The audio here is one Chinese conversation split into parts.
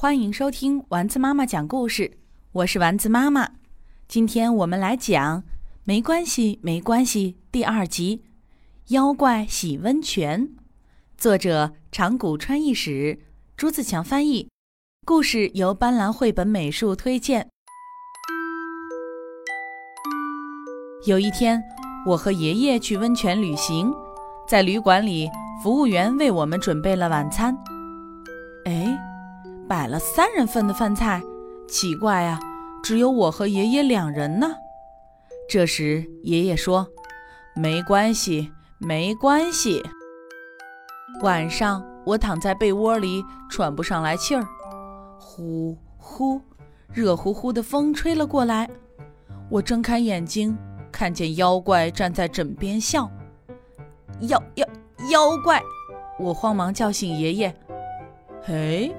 欢迎收听丸子妈妈讲故事，我是丸子妈妈。今天我们来讲《没关系，没关系》第二集《妖怪洗温泉》，作者长谷川义史，朱自强翻译，故事由斑斓绘本美术推荐。有一天，我和爷爷去温泉旅行，在旅馆里，服务员为我们准备了晚餐。买。了三人份的饭菜，奇怪呀，只有我和爷爷两人呢。这时爷爷说：“没关系，没关系。”晚上我躺在被窝里喘不上来气儿，呼呼，热乎乎的风吹了过来。我睁开眼睛，看见妖怪站在枕边笑。妖妖妖怪！我慌忙叫醒爷爷。嘿。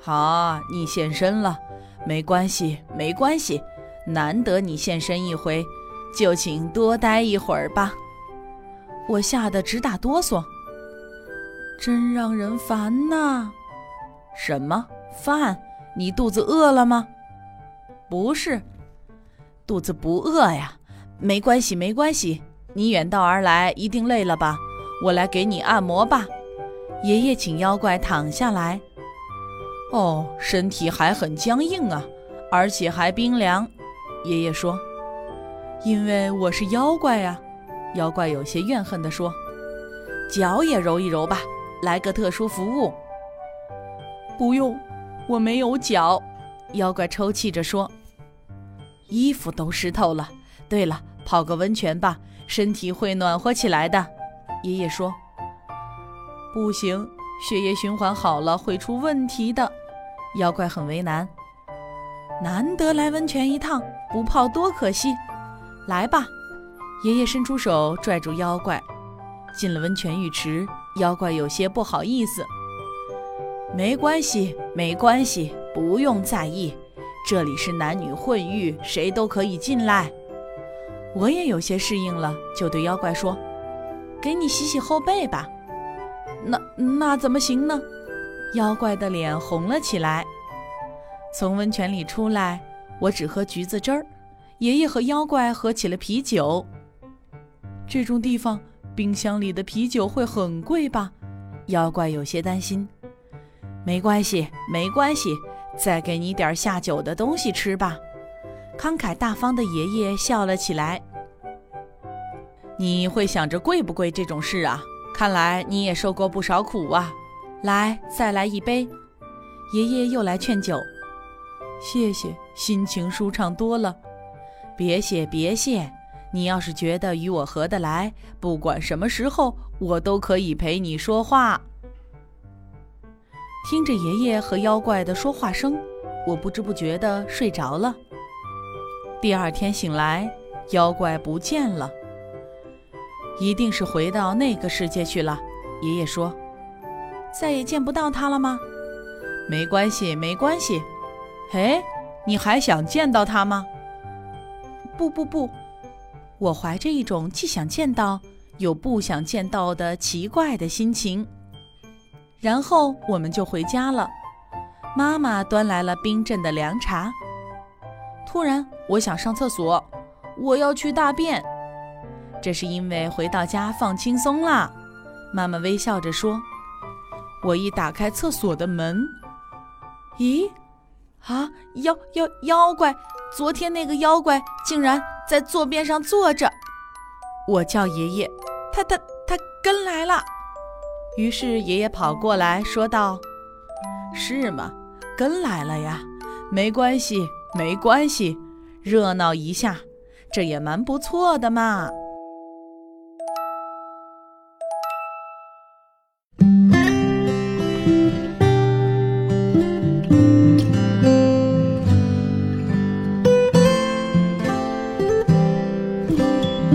好，你现身了，没关系，没关系，难得你现身一回，就请多待一会儿吧。我吓得直打哆嗦，真让人烦呐！什么饭？你肚子饿了吗？不是，肚子不饿呀。没关系，没关系，你远道而来，一定累了吧？我来给你按摩吧。爷爷请妖怪躺下来。哦，身体还很僵硬啊，而且还冰凉。爷爷说：“因为我是妖怪呀。”妖怪有些怨恨地说：“脚也揉一揉吧，来个特殊服务。”不用，我没有脚。妖怪抽泣着说：“衣服都湿透了。对了，泡个温泉吧，身体会暖和起来的。”爷爷说：“不行。”血液循环好了会出问题的，妖怪很为难。难得来温泉一趟，不泡多可惜。来吧，爷爷伸出手拽住妖怪，进了温泉浴池。妖怪有些不好意思。没关系，没关系，不用在意。这里是男女混浴，谁都可以进来。我也有些适应了，就对妖怪说：“给你洗洗后背吧。”那那怎么行呢？妖怪的脸红了起来。从温泉里出来，我只喝橘子汁儿。爷爷和妖怪喝起了啤酒。这种地方，冰箱里的啤酒会很贵吧？妖怪有些担心。没关系，没关系，再给你点下酒的东西吃吧。慷慨大方的爷爷笑了起来。你会想着贵不贵这种事啊？看来你也受过不少苦啊！来，再来一杯。爷爷又来劝酒。谢谢，心情舒畅多了。别谢，别谢。你要是觉得与我合得来，不管什么时候，我都可以陪你说话。听着爷爷和妖怪的说话声，我不知不觉地睡着了。第二天醒来，妖怪不见了。一定是回到那个世界去了，爷爷说：“再也见不到他了吗？”没关系，没关系。嘿，你还想见到他吗？不不不，我怀着一种既想见到又不想见到的奇怪的心情。然后我们就回家了。妈妈端来了冰镇的凉茶。突然，我想上厕所，我要去大便。这是因为回到家放轻松啦，妈妈微笑着说。我一打开厕所的门，咦，啊，妖妖妖怪！昨天那个妖怪竟然在坐便上坐着。我叫爷爷，他他他跟来了。于是爷爷跑过来说道：“是吗？跟来了呀，没关系，没关系，热闹一下，这也蛮不错的嘛。”